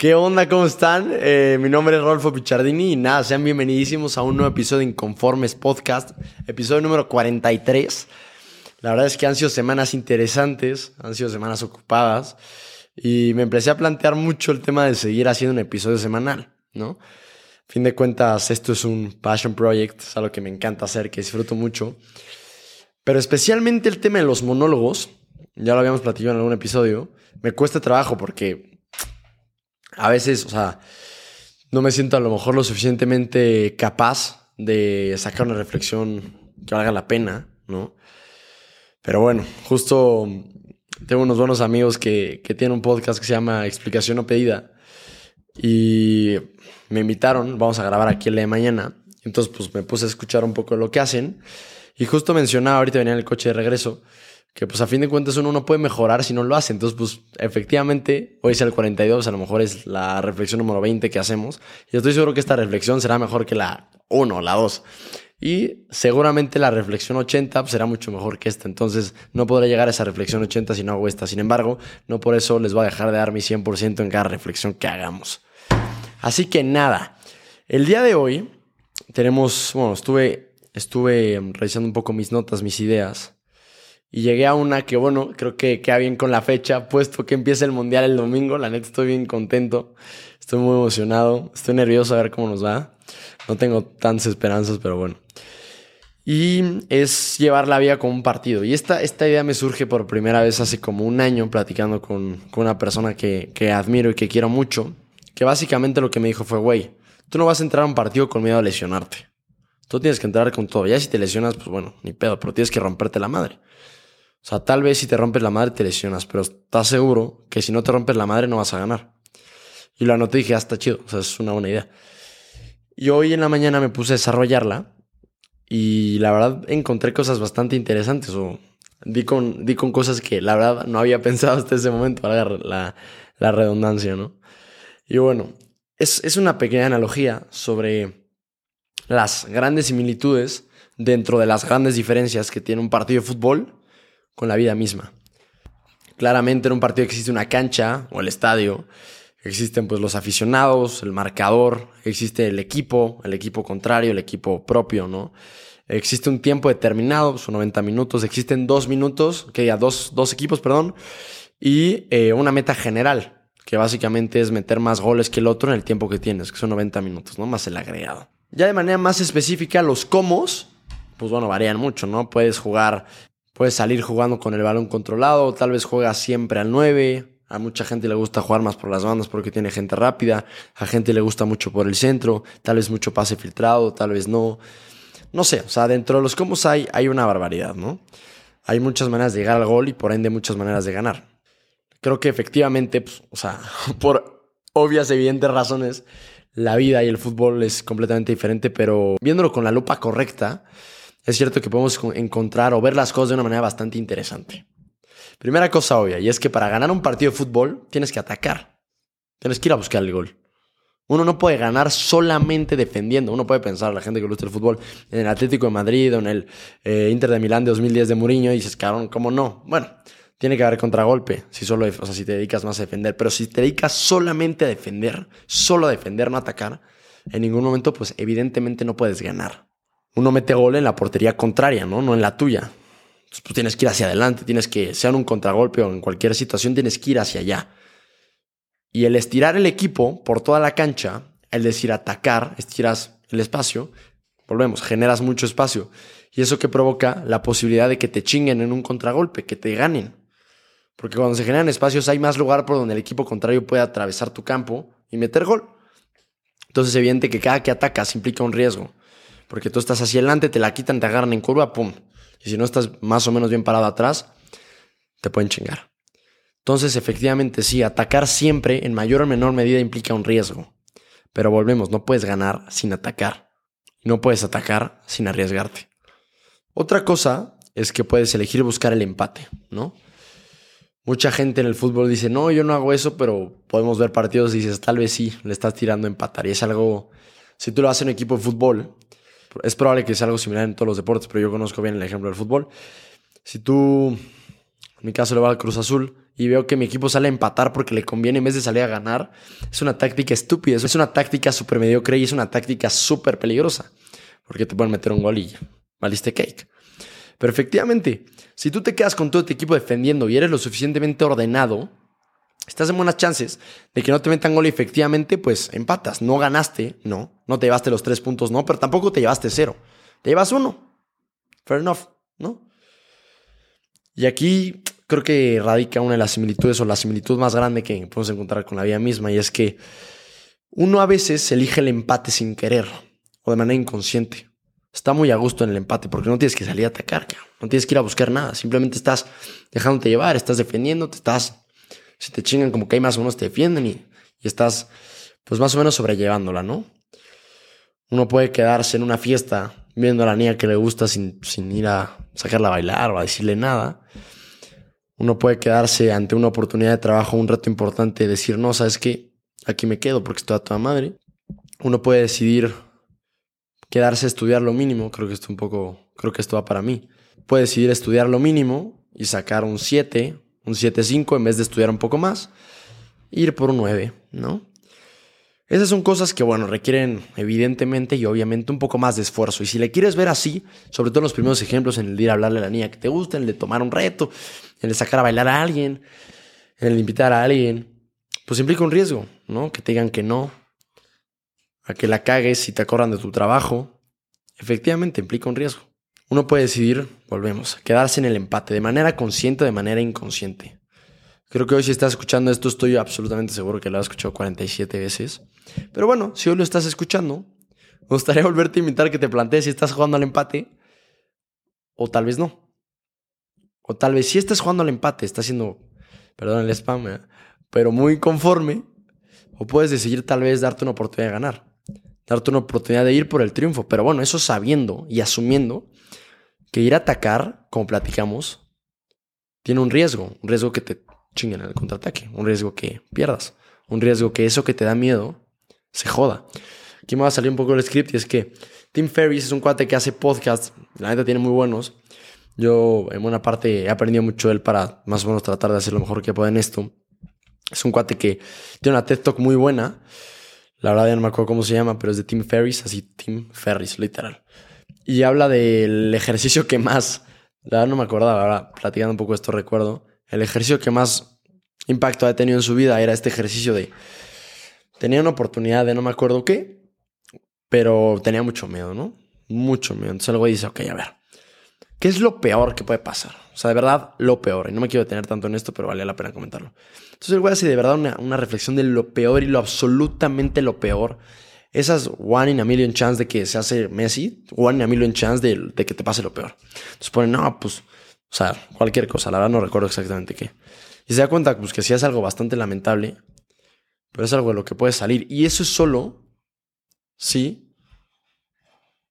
¿Qué onda? ¿Cómo están? Eh, mi nombre es Rolfo Pichardini y nada, sean bienvenidísimos a un nuevo episodio de Inconformes Podcast, episodio número 43. La verdad es que han sido semanas interesantes, han sido semanas ocupadas y me empecé a plantear mucho el tema de seguir haciendo un episodio semanal, ¿no? A fin de cuentas, esto es un passion project, es algo que me encanta hacer, que disfruto mucho. Pero especialmente el tema de los monólogos, ya lo habíamos platicado en algún episodio, me cuesta trabajo porque a veces, o sea, no me siento a lo mejor lo suficientemente capaz de sacar una reflexión que valga la pena, ¿no? Pero bueno, justo tengo unos buenos amigos que, que tienen un podcast que se llama Explicación o Pedida y me invitaron, vamos a grabar aquí el de mañana. Entonces, pues me puse a escuchar un poco lo que hacen y justo mencionaba, ahorita venía en el coche de regreso, que pues a fin de cuentas uno no puede mejorar si no lo hace. Entonces, pues efectivamente, hoy es el 42, a lo mejor es la reflexión número 20 que hacemos. Y estoy seguro que esta reflexión será mejor que la 1 o la 2. Y seguramente la reflexión 80 pues, será mucho mejor que esta. Entonces, no podré llegar a esa reflexión 80 si no hago esta. Sin embargo, no por eso les voy a dejar de dar mi 100% en cada reflexión que hagamos. Así que nada, el día de hoy tenemos, bueno, estuve, estuve revisando un poco mis notas, mis ideas. Y llegué a una que, bueno, creo que queda bien con la fecha, puesto que empieza el mundial el domingo. La neta estoy bien contento, estoy muy emocionado, estoy nervioso a ver cómo nos va. No tengo tantas esperanzas, pero bueno. Y es llevar la vida como un partido. Y esta, esta idea me surge por primera vez hace como un año platicando con, con una persona que, que admiro y que quiero mucho. Que básicamente lo que me dijo fue, güey, tú no vas a entrar a un partido con miedo a lesionarte. Tú tienes que entrar con todo. Ya si te lesionas, pues bueno, ni pedo, pero tienes que romperte la madre. O sea, tal vez si te rompes la madre te lesionas, pero estás seguro que si no te rompes la madre no vas a ganar. Y lo anoté y dije, ah, está chido, o sea, es una buena idea. Y hoy en la mañana me puse a desarrollarla y la verdad encontré cosas bastante interesantes o di con, di con cosas que la verdad no había pensado hasta ese momento, para la, la redundancia, ¿no? Y bueno, es, es una pequeña analogía sobre las grandes similitudes dentro de las grandes diferencias que tiene un partido de fútbol con la vida misma. Claramente en un partido existe una cancha o el estadio, existen pues los aficionados, el marcador, existe el equipo, el equipo contrario, el equipo propio, ¿no? Existe un tiempo determinado, son 90 minutos, existen dos minutos, que ya dos, dos equipos, perdón, y eh, una meta general, que básicamente es meter más goles que el otro en el tiempo que tienes, que son 90 minutos, ¿no? Más el agregado. Ya de manera más específica, los comos, pues bueno, varían mucho, ¿no? Puedes jugar Puedes salir jugando con el balón controlado, tal vez juegas siempre al 9. A mucha gente le gusta jugar más por las bandas porque tiene gente rápida. A gente le gusta mucho por el centro. Tal vez mucho pase filtrado, tal vez no. No sé, o sea, dentro de los combos hay, hay una barbaridad, ¿no? Hay muchas maneras de llegar al gol y por ende muchas maneras de ganar. Creo que efectivamente, pues, o sea, por obvias, evidentes razones, la vida y el fútbol es completamente diferente, pero viéndolo con la lupa correcta, es cierto que podemos encontrar o ver las cosas de una manera bastante interesante. Primera cosa obvia, y es que para ganar un partido de fútbol tienes que atacar. Tienes que ir a buscar el gol. Uno no puede ganar solamente defendiendo. Uno puede pensar, la gente que gusta el fútbol, en el Atlético de Madrid o en el eh, Inter de Milán de 2010 de Mourinho, y dices, cabrón, ¿cómo no? Bueno, tiene que haber contragolpe, si solo, o sea, si te dedicas más a defender. Pero si te dedicas solamente a defender, solo a defender, no atacar, en ningún momento, pues evidentemente no puedes ganar uno mete gol en la portería contraria, ¿no? No en la tuya. Entonces, pues tienes que ir hacia adelante, tienes que, sea un contragolpe o en cualquier situación, tienes que ir hacia allá. Y el estirar el equipo por toda la cancha, el decir atacar, estiras el espacio, volvemos, generas mucho espacio. Y eso que provoca la posibilidad de que te chinguen en un contragolpe, que te ganen. Porque cuando se generan espacios hay más lugar por donde el equipo contrario puede atravesar tu campo y meter gol. Entonces es evidente que cada que atacas implica un riesgo. Porque tú estás hacia adelante, te la quitan, te agarran en curva, pum. Y si no estás más o menos bien parado atrás, te pueden chingar. Entonces, efectivamente, sí, atacar siempre en mayor o menor medida implica un riesgo. Pero volvemos, no puedes ganar sin atacar. No puedes atacar sin arriesgarte. Otra cosa es que puedes elegir buscar el empate, ¿no? Mucha gente en el fútbol dice, no, yo no hago eso, pero podemos ver partidos y dices, tal vez sí, le estás tirando a empatar. Y es algo, si tú lo haces en un equipo de fútbol, es probable que sea algo similar en todos los deportes, pero yo conozco bien el ejemplo del fútbol. Si tú, en mi caso, le vas al Cruz Azul y veo que mi equipo sale a empatar porque le conviene en vez de salir a ganar, es una táctica estúpida, es una táctica súper mediocre y es una táctica súper peligrosa. Porque te pueden meter un gol y valiste cake. Pero efectivamente, si tú te quedas con todo tu equipo defendiendo y eres lo suficientemente ordenado, estás en buenas chances de que no te metan gol y efectivamente, pues empatas. No ganaste, no. No te llevaste los tres puntos, no, pero tampoco te llevaste cero. Te llevas uno. Fair enough, ¿no? Y aquí creo que radica una de las similitudes o la similitud más grande que podemos encontrar con la vida misma y es que uno a veces elige el empate sin querer o de manera inconsciente está muy a gusto en el empate porque no tienes que salir a atacar, no tienes que ir a buscar nada, simplemente estás dejándote llevar, estás defendiendo, te estás, si te chingan como que hay más o menos te defienden y, y estás pues más o menos sobrellevándola, ¿no? Uno puede quedarse en una fiesta viendo a la niña que le gusta sin, sin ir a sacarla a bailar o a decirle nada. Uno puede quedarse ante una oportunidad de trabajo, un reto importante, decir, no, sabes qué, aquí me quedo porque estoy a toda madre. Uno puede decidir quedarse a estudiar lo mínimo, creo que esto un poco, creo que esto va para mí. Puede decidir estudiar lo mínimo y sacar un 7, un 7.5 en vez de estudiar un poco más, ir por un 9, ¿no? Esas son cosas que, bueno, requieren evidentemente y obviamente un poco más de esfuerzo. Y si le quieres ver así, sobre todo en los primeros ejemplos, en el de ir a hablarle a la niña que te gusta, en el de tomar un reto, en el de sacar a bailar a alguien, en el de invitar a alguien, pues implica un riesgo, ¿no? Que te digan que no, a que la cagues y te acorran de tu trabajo, efectivamente implica un riesgo. Uno puede decidir, volvemos, quedarse en el empate de manera consciente o de manera inconsciente. Creo que hoy si estás escuchando esto estoy absolutamente seguro que lo has escuchado 47 veces. Pero bueno, si hoy lo estás escuchando, me gustaría volverte a invitar que te plantees si estás jugando al empate o tal vez no. O tal vez si estás jugando al empate, estás haciendo, perdón el spam, ¿eh? pero muy conforme. O puedes decidir tal vez darte una oportunidad de ganar darte una oportunidad de ir por el triunfo. Pero bueno, eso sabiendo y asumiendo que ir a atacar, como platicamos, tiene un riesgo, un riesgo que te chinguen en el contraataque, un riesgo que pierdas, un riesgo que eso que te da miedo se joda. Aquí me va a salir un poco el script y es que Tim Ferriss es un cuate que hace podcasts, la neta tiene muy buenos. Yo en buena parte he aprendido mucho de él para más o menos tratar de hacer lo mejor que pueda en esto. Es un cuate que tiene una TED Talk muy buena la verdad ya no me acuerdo cómo se llama, pero es de Tim Ferris, así Tim Ferris, literal. Y habla del ejercicio que más, la verdad no me acordaba, ahora platicando un poco esto recuerdo, el ejercicio que más impacto ha tenido en su vida era este ejercicio de, tenía una oportunidad de no me acuerdo qué, pero tenía mucho miedo, ¿no? Mucho miedo. Entonces el güey dice, ok, a ver, ¿qué es lo peor que puede pasar? O sea, de verdad, lo peor. Y no me quiero detener tanto en esto, pero vale la pena comentarlo. Entonces el güey hace de verdad una, reflexión de lo peor y lo absolutamente lo peor. Esas one in a million chance de que se hace Messi, one in a million chance de, que te pase lo peor. Entonces ponen, no, pues, o sea, cualquier cosa, la verdad no recuerdo exactamente qué. Y se da cuenta pues, que sí es algo bastante lamentable, pero es algo de lo que puede salir. Y eso es solo si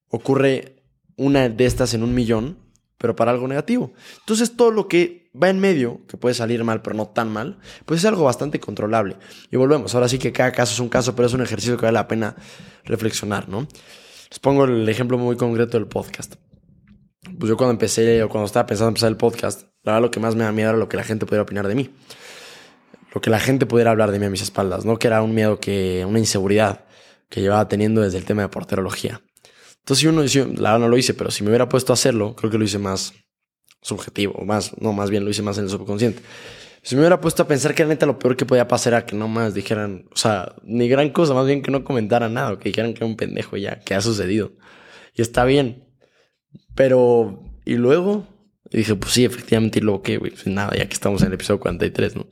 ocurre una de estas en un millón, pero para algo negativo. Entonces todo lo que va en medio, que puede salir mal, pero no tan mal, pues es algo bastante controlable. Y volvemos, ahora sí que cada caso es un caso, pero es un ejercicio que vale la pena reflexionar, ¿no? Les pongo el ejemplo muy concreto del podcast. Pues yo cuando empecé, o cuando estaba pensando en empezar el podcast, la verdad lo que más me da miedo era lo que la gente pudiera opinar de mí. Lo que la gente pudiera hablar de mí a mis espaldas, ¿no? Que era un miedo que, una inseguridad que llevaba teniendo desde el tema de porterología. Entonces, si uno, la verdad no lo hice, pero si me hubiera puesto a hacerlo, creo que lo hice más subjetivo, más, no, más bien lo hice más en el subconsciente. Si me hubiera puesto a pensar que la neta lo peor que podía pasar era que no más dijeran, o sea, ni gran cosa, más bien que no comentaran nada, o que dijeran que era un pendejo ya, que ha sucedido. Y está bien. Pero, y luego, dije, pues sí, efectivamente, y luego que, güey, pues nada, ya que estamos en el episodio 43, ¿no?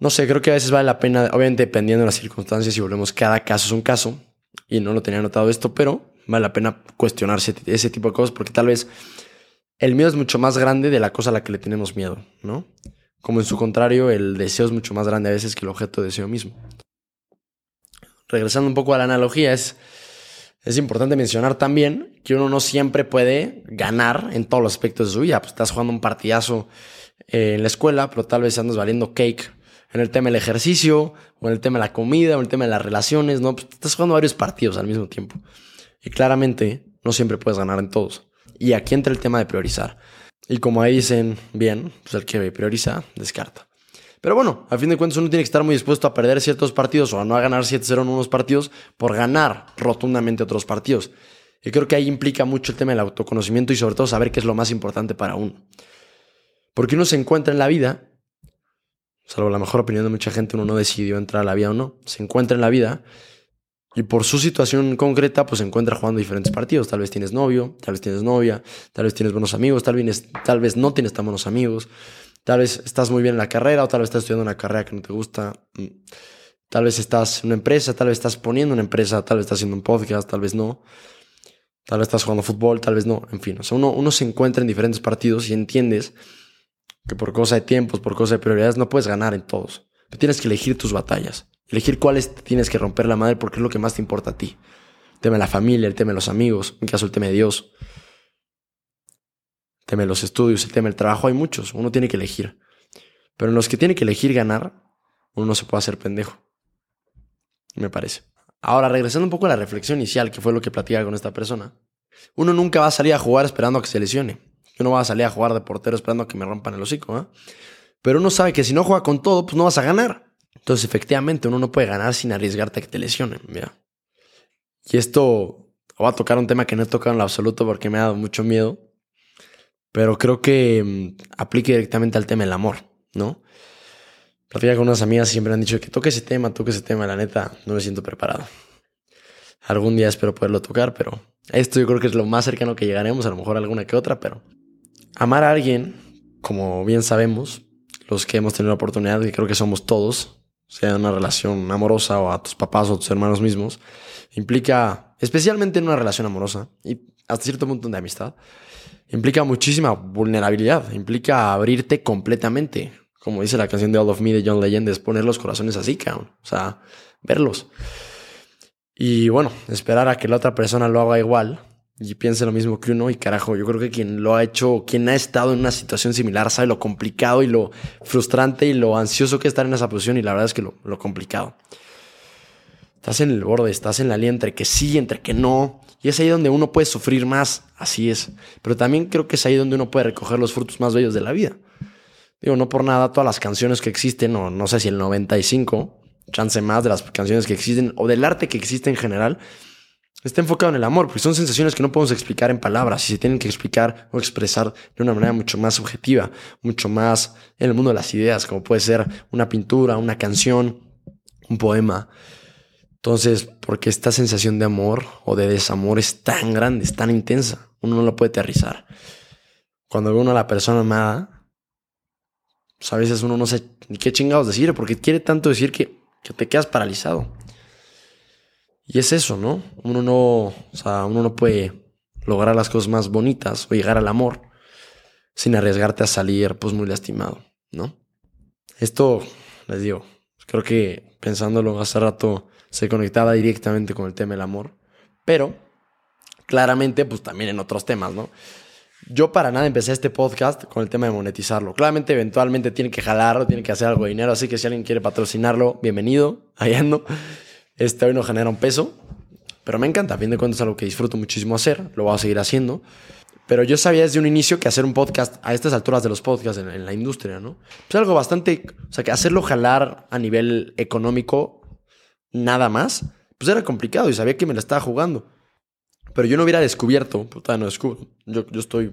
No sé, creo que a veces vale la pena, obviamente dependiendo de las circunstancias, y volvemos, cada caso es un caso, y no lo tenía notado esto, pero vale la pena cuestionarse ese tipo de cosas, porque tal vez el miedo es mucho más grande de la cosa a la que le tenemos miedo, ¿no? Como en su contrario, el deseo es mucho más grande a veces que el objeto de deseo mismo. Regresando un poco a la analogía, es, es importante mencionar también que uno no siempre puede ganar en todos los aspectos de su vida. Pues estás jugando un partidazo eh, en la escuela, pero tal vez andas valiendo cake en el tema del ejercicio, o en el tema de la comida, o en el tema de las relaciones, ¿no? Pues estás jugando varios partidos al mismo tiempo. Y claramente no siempre puedes ganar en todos. Y aquí entra el tema de priorizar. Y como ahí dicen bien, pues el que prioriza, descarta. Pero bueno, a fin de cuentas uno tiene que estar muy dispuesto a perder ciertos partidos o a no ganar 7-0 en unos partidos por ganar rotundamente otros partidos. Y creo que ahí implica mucho el tema del autoconocimiento y sobre todo saber qué es lo más importante para uno. Porque uno se encuentra en la vida, salvo la mejor opinión de mucha gente, uno no decidió entrar a la vida o no, se encuentra en la vida y por su situación concreta, pues se encuentra jugando diferentes partidos. Tal vez tienes novio, tal vez tienes novia, tal vez tienes buenos amigos, tal vez, tal vez no tienes tan buenos amigos, tal vez estás muy bien en la carrera o tal vez estás estudiando una carrera que no te gusta. Mm. Tal vez estás en una empresa, tal vez estás poniendo una empresa, tal vez estás haciendo un podcast, tal vez no. Tal vez estás jugando fútbol, tal vez no. En fin, o sea, uno, uno se encuentra en diferentes partidos y entiendes que por cosa de tiempos, por cosa de prioridades, no puedes ganar en todos. tienes que elegir tus batallas. Elegir cuáles tienes que romper la madre porque es lo que más te importa a ti. El tema de la familia, el tema de los amigos, en mi caso el tema de Dios. El tema de los estudios, el tema del trabajo, hay muchos. Uno tiene que elegir. Pero en los que tiene que elegir ganar, uno no se puede hacer pendejo. Me parece. Ahora, regresando un poco a la reflexión inicial, que fue lo que platicaba con esta persona. Uno nunca va a salir a jugar esperando a que se lesione. Yo no voy a salir a jugar de portero esperando a que me rompan el hocico, ¿eh? Pero uno sabe que si no juega con todo, pues no vas a ganar. Entonces, efectivamente, uno no puede ganar sin arriesgarte a que te lesionen. Mira. Y esto va a tocar un tema que no he tocado en lo absoluto porque me ha dado mucho miedo. Pero creo que mm, aplique directamente al tema del amor, ¿no? Platica con unas amigas siempre han dicho que toque ese tema, toque ese tema. La neta, no me siento preparado. Algún día espero poderlo tocar, pero esto yo creo que es lo más cercano que llegaremos, a lo mejor alguna que otra, pero amar a alguien, como bien sabemos, los que hemos tenido la oportunidad, y creo que somos todos, sea una relación amorosa o a tus papás o a tus hermanos mismos, implica, especialmente en una relación amorosa y hasta cierto punto de amistad, implica muchísima vulnerabilidad, implica abrirte completamente. Como dice la canción de All of Me de John Legend, es poner los corazones así, cabrón. O sea, verlos. Y bueno, esperar a que la otra persona lo haga igual y piense lo mismo que uno. Y carajo, yo creo que quien lo ha hecho, quien ha estado en una situación similar, sabe lo complicado y lo frustrante y lo ansioso que es estar en esa posición. Y la verdad es que lo, lo complicado. Estás en el borde, estás en la línea entre que sí, entre que no. Y es ahí donde uno puede sufrir más, así es. Pero también creo que es ahí donde uno puede recoger los frutos más bellos de la vida. Digo, no por nada, todas las canciones que existen, o no sé si el 95, chance más de las canciones que existen, o del arte que existe en general, está enfocado en el amor, porque son sensaciones que no podemos explicar en palabras y se tienen que explicar o expresar de una manera mucho más subjetiva, mucho más en el mundo de las ideas, como puede ser una pintura, una canción, un poema. Entonces, porque esta sensación de amor o de desamor es tan grande, es tan intensa, uno no lo puede aterrizar. Cuando ve uno a la persona amada, pues a veces uno no sé ni qué chingados decir, porque quiere tanto decir que, que te quedas paralizado. Y es eso, ¿no? Uno no, o sea, uno no puede lograr las cosas más bonitas o llegar al amor sin arriesgarte a salir pues muy lastimado, ¿no? Esto, les digo, creo que pensándolo hace rato se conectaba directamente con el tema del amor, pero claramente pues también en otros temas, ¿no? Yo para nada empecé este podcast con el tema de monetizarlo. Claramente eventualmente tiene que jalarlo, tiene que hacer algo de dinero, así que si alguien quiere patrocinarlo, bienvenido, ahí ando. Este hoy no genera un peso, pero me encanta. A fin de cuentas es algo que disfruto muchísimo hacer, lo voy a seguir haciendo. Pero yo sabía desde un inicio que hacer un podcast a estas alturas de los podcasts en, la industria, ¿no? Es algo bastante, o sea, que hacerlo jalar a nivel económico, nada más, pues era complicado y sabía que me la estaba jugando. Pero yo no hubiera descubierto, puta, no descubro, yo, yo estoy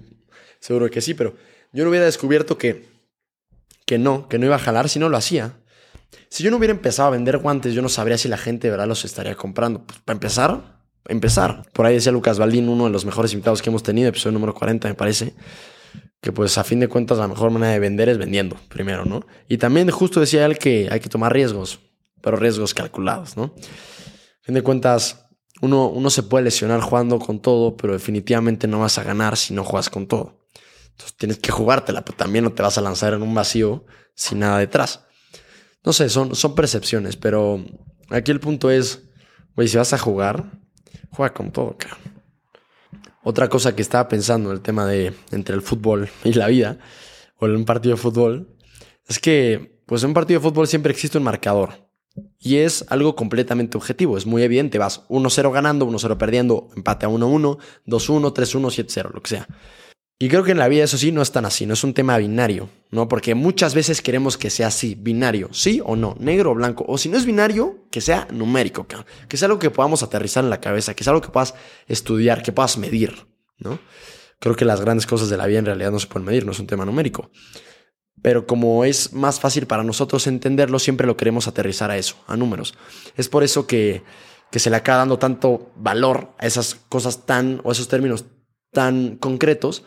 seguro de que sí, pero yo no hubiera descubierto que, que no, que no iba a jalar si no lo hacía. Si yo no hubiera empezado a vender guantes, yo no sabría si la gente de verdad los estaría comprando. Pues, para empezar, empezar. Por ahí decía Lucas Baldín, uno de los mejores invitados que hemos tenido, episodio número 40 me parece, que pues a fin de cuentas la mejor manera de vender es vendiendo primero, ¿no? Y también justo decía él que hay que tomar riesgos, pero riesgos calculados, ¿no? A fin de cuentas, uno, uno se puede lesionar jugando con todo, pero definitivamente no vas a ganar si no juegas con todo. Entonces tienes que jugártela, pero también no te vas a lanzar en un vacío sin nada detrás. No sé, son, son percepciones, pero aquí el punto es, güey, si vas a jugar, juega con todo, cara. Otra cosa que estaba pensando en el tema de entre el fútbol y la vida, o en un partido de fútbol, es que, pues en un partido de fútbol siempre existe un marcador. Y es algo completamente objetivo, es muy evidente. Vas 1-0 ganando, 1-0 perdiendo, empate a 1-1, 2-1, 3-1, 7-0, lo que sea. Y creo que en la vida eso sí no es tan así, no es un tema binario, ¿no? Porque muchas veces queremos que sea así, binario, sí o no, negro o blanco. O si no es binario, que sea numérico, que sea algo que podamos aterrizar en la cabeza, que sea algo que puedas estudiar, que puedas medir, ¿no? Creo que las grandes cosas de la vida en realidad no se pueden medir, no es un tema numérico. Pero como es más fácil para nosotros entenderlo, siempre lo queremos aterrizar a eso, a números. Es por eso que, que se le acaba dando tanto valor a esas cosas tan, o esos términos tan concretos,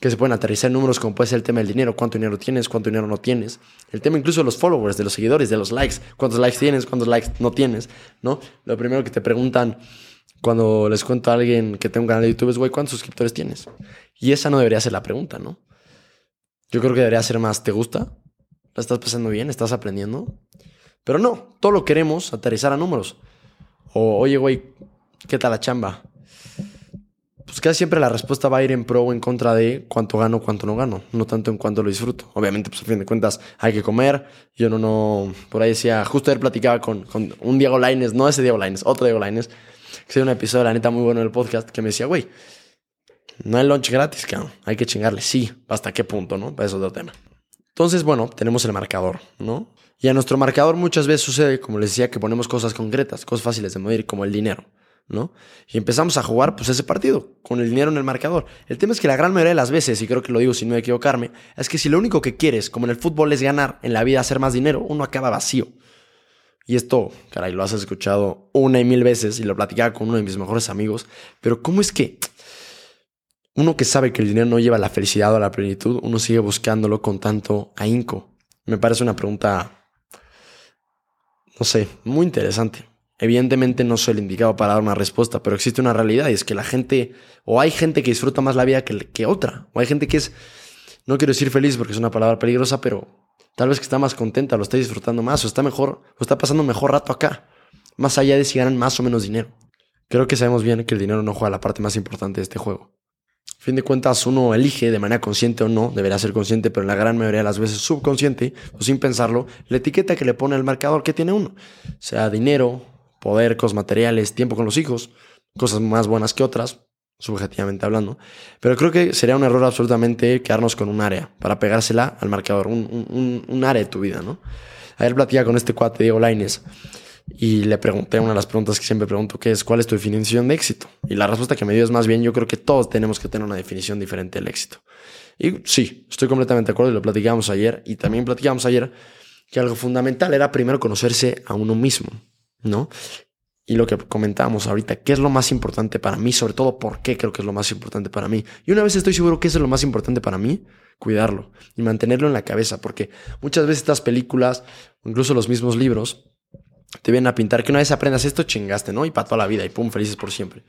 que se pueden aterrizar en números como puede ser el tema del dinero, cuánto dinero tienes, cuánto dinero no tienes, el tema incluso de los followers, de los seguidores, de los likes, cuántos likes tienes, cuántos likes no tienes, ¿no? Lo primero que te preguntan cuando les cuento a alguien que tenga un canal de YouTube es, güey, ¿cuántos suscriptores tienes? Y esa no debería ser la pregunta, ¿no? Yo creo que debería ser más, ¿te gusta? ¿La estás pasando bien? ¿Estás aprendiendo? Pero no, todo lo queremos aterrizar a números. O, oye, güey, ¿qué tal la chamba? Pues casi siempre la respuesta va a ir en pro o en contra de cuánto gano, cuánto no gano, no tanto en cuánto lo disfruto. Obviamente, pues a fin de cuentas hay que comer. Yo no, no, por ahí decía, justo ayer platicaba con, con un Diego Laines, no ese Diego Laines, otro Diego Laines, que se un episodio, la neta, muy bueno del podcast, que me decía, güey, no hay lunch gratis, cabrón, hay que chingarle. Sí, ¿hasta qué punto, no? Para eso es otro tema. Entonces, bueno, tenemos el marcador, ¿no? Y a nuestro marcador muchas veces sucede, como les decía, que ponemos cosas concretas, cosas fáciles de medir, como el dinero. ¿No? Y empezamos a jugar pues ese partido con el dinero en el marcador. El tema es que la gran mayoría de las veces, y creo que lo digo sin no equivocarme, es que si lo único que quieres, como en el fútbol, es ganar en la vida, hacer más dinero, uno acaba vacío. Y esto, caray, lo has escuchado una y mil veces y lo platicaba con uno de mis mejores amigos, pero ¿cómo es que uno que sabe que el dinero no lleva la felicidad o la plenitud, uno sigue buscándolo con tanto ahínco? Me parece una pregunta, no sé, muy interesante. Evidentemente no soy el indicado para dar una respuesta, pero existe una realidad y es que la gente, o hay gente que disfruta más la vida que, que otra, o hay gente que es, no quiero decir feliz porque es una palabra peligrosa, pero tal vez que está más contenta, lo está disfrutando más, o está mejor, o está pasando mejor rato acá, más allá de si ganan más o menos dinero. Creo que sabemos bien que el dinero no juega la parte más importante de este juego. A fin de cuentas, uno elige de manera consciente o no, deberá ser consciente, pero en la gran mayoría de las veces subconsciente o sin pensarlo, la etiqueta que le pone el marcador que tiene uno, sea dinero, poder, cosas materiales, tiempo con los hijos, cosas más buenas que otras, subjetivamente hablando. Pero creo que sería un error absolutamente quedarnos con un área para pegársela al marcador, un, un, área de tu vida, ¿no? Ayer platicaba con este cuate, Diego Laines, y le pregunté una de las preguntas que siempre pregunto, que es, ¿cuál es tu definición de éxito? Y la respuesta que me dio es más bien, yo creo que todos tenemos que tener una definición diferente del éxito. Y sí, estoy completamente de acuerdo y lo platicamos ayer, y también platicamos ayer que algo fundamental era primero conocerse a uno mismo. ¿No? Y lo que comentábamos ahorita, ¿qué es lo más importante para mí? Sobre todo, ¿por qué creo que es lo más importante para mí? Y una vez estoy seguro que es lo más importante para mí, cuidarlo y mantenerlo en la cabeza, porque muchas veces estas películas, incluso los mismos libros, te vienen a pintar que una vez aprendas esto, chingaste, ¿no? Y para toda la vida, y pum, felices por siempre.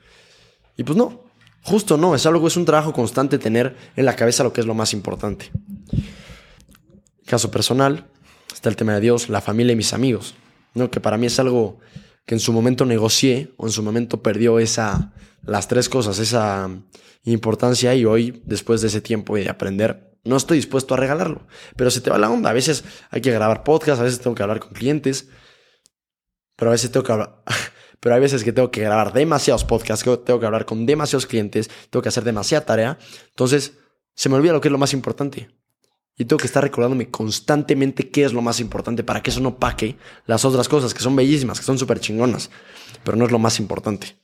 Y pues no, justo no, es algo, es un trabajo constante tener en la cabeza lo que es lo más importante. Caso personal, está el tema de Dios, la familia y mis amigos. ¿No? Que para mí es algo que en su momento negocié o en su momento perdió esa, las tres cosas, esa importancia y hoy, después de ese tiempo y de aprender, no estoy dispuesto a regalarlo. Pero se te va la onda. A veces hay que grabar podcast, a veces tengo que hablar con clientes, pero a veces tengo que hablar... Pero hay veces que tengo que grabar demasiados podcasts, tengo que hablar con demasiados clientes, tengo que hacer demasiada tarea. Entonces, se me olvida lo que es lo más importante. Y tengo que estar recordándome constantemente qué es lo más importante para que eso no paque las otras cosas que son bellísimas, que son súper chingonas, pero no es lo más importante.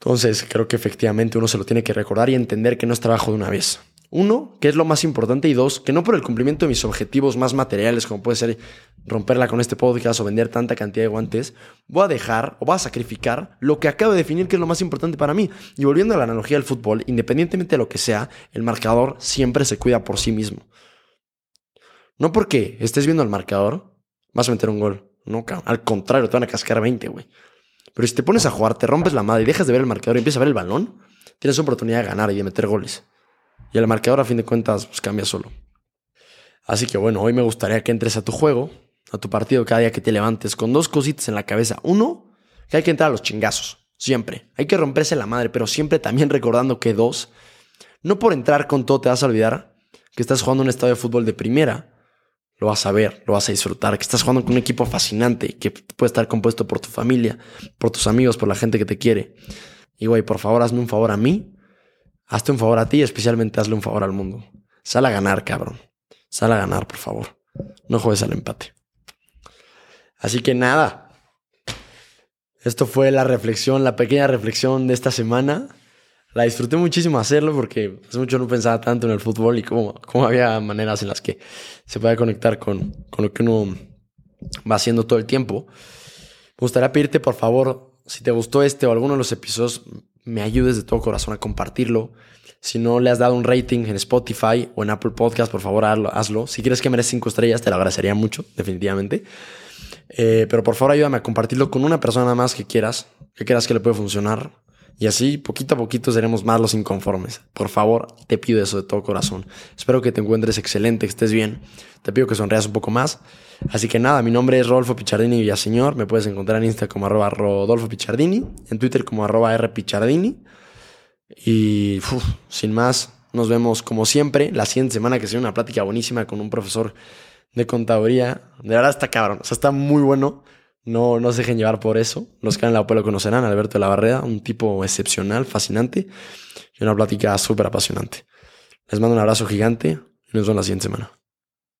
Entonces, creo que efectivamente uno se lo tiene que recordar y entender que no es trabajo de una vez. Uno, que es lo más importante, y dos, que no por el cumplimiento de mis objetivos más materiales, como puede ser romperla con este podcast o vender tanta cantidad de guantes, voy a dejar o voy a sacrificar lo que acabo de definir que es lo más importante para mí. Y volviendo a la analogía del fútbol, independientemente de lo que sea, el marcador siempre se cuida por sí mismo. No porque estés viendo el marcador, vas a meter un gol. No, Al contrario, te van a cascar 20, güey. Pero si te pones a jugar, te rompes la madre y dejas de ver el marcador y empiezas a ver el balón, tienes oportunidad de ganar y de meter goles. Y el marcador a fin de cuentas pues, cambia solo. Así que bueno, hoy me gustaría que entres a tu juego, a tu partido cada día que te levantes con dos cositas en la cabeza. Uno, que hay que entrar a los chingazos. Siempre. Hay que romperse la madre, pero siempre también recordando que dos, no por entrar con todo te vas a olvidar que estás jugando un estadio de fútbol de primera. Lo vas a ver, lo vas a disfrutar, que estás jugando con un equipo fascinante, que puede estar compuesto por tu familia, por tus amigos, por la gente que te quiere. Y güey, por favor, hazme un favor a mí hazte un favor a ti, especialmente hazle un favor al mundo. Sal a ganar, cabrón. Sal a ganar, por favor. No juegues al empate. Así que nada. Esto fue la reflexión, la pequeña reflexión de esta semana. La disfruté muchísimo hacerlo porque hace mucho no pensaba tanto en el fútbol y cómo, cómo había maneras en las que se puede conectar con, con lo que uno va haciendo todo el tiempo. Me gustaría pedirte, por favor, si te gustó este o alguno de los episodios, me ayudes de todo corazón a compartirlo. Si no le has dado un rating en Spotify o en Apple Podcast, por favor hazlo. Si quieres que mereces cinco estrellas, te lo agradecería mucho, definitivamente. Eh, pero por favor ayúdame a compartirlo con una persona más que quieras, que quieras que le puede funcionar. Y así, poquito a poquito, seremos más los inconformes. Por favor, te pido eso de todo corazón. Espero que te encuentres excelente, que estés bien. Te pido que sonreas un poco más. Así que nada, mi nombre es Rodolfo Pichardini Villaseñor. Me puedes encontrar en Insta como arroba Rodolfo Pichardini, en Twitter como arroba. Y sin más, nos vemos como siempre la siguiente semana que será una plática buenísima con un profesor de contaduría. De verdad está cabrón, o sea, está muy bueno. No, no se dejen llevar por eso. Los que han la lo conocerán. Alberto de la Barrera, un tipo excepcional, fascinante y una plática súper apasionante. Les mando un abrazo gigante y nos vemos la siguiente semana.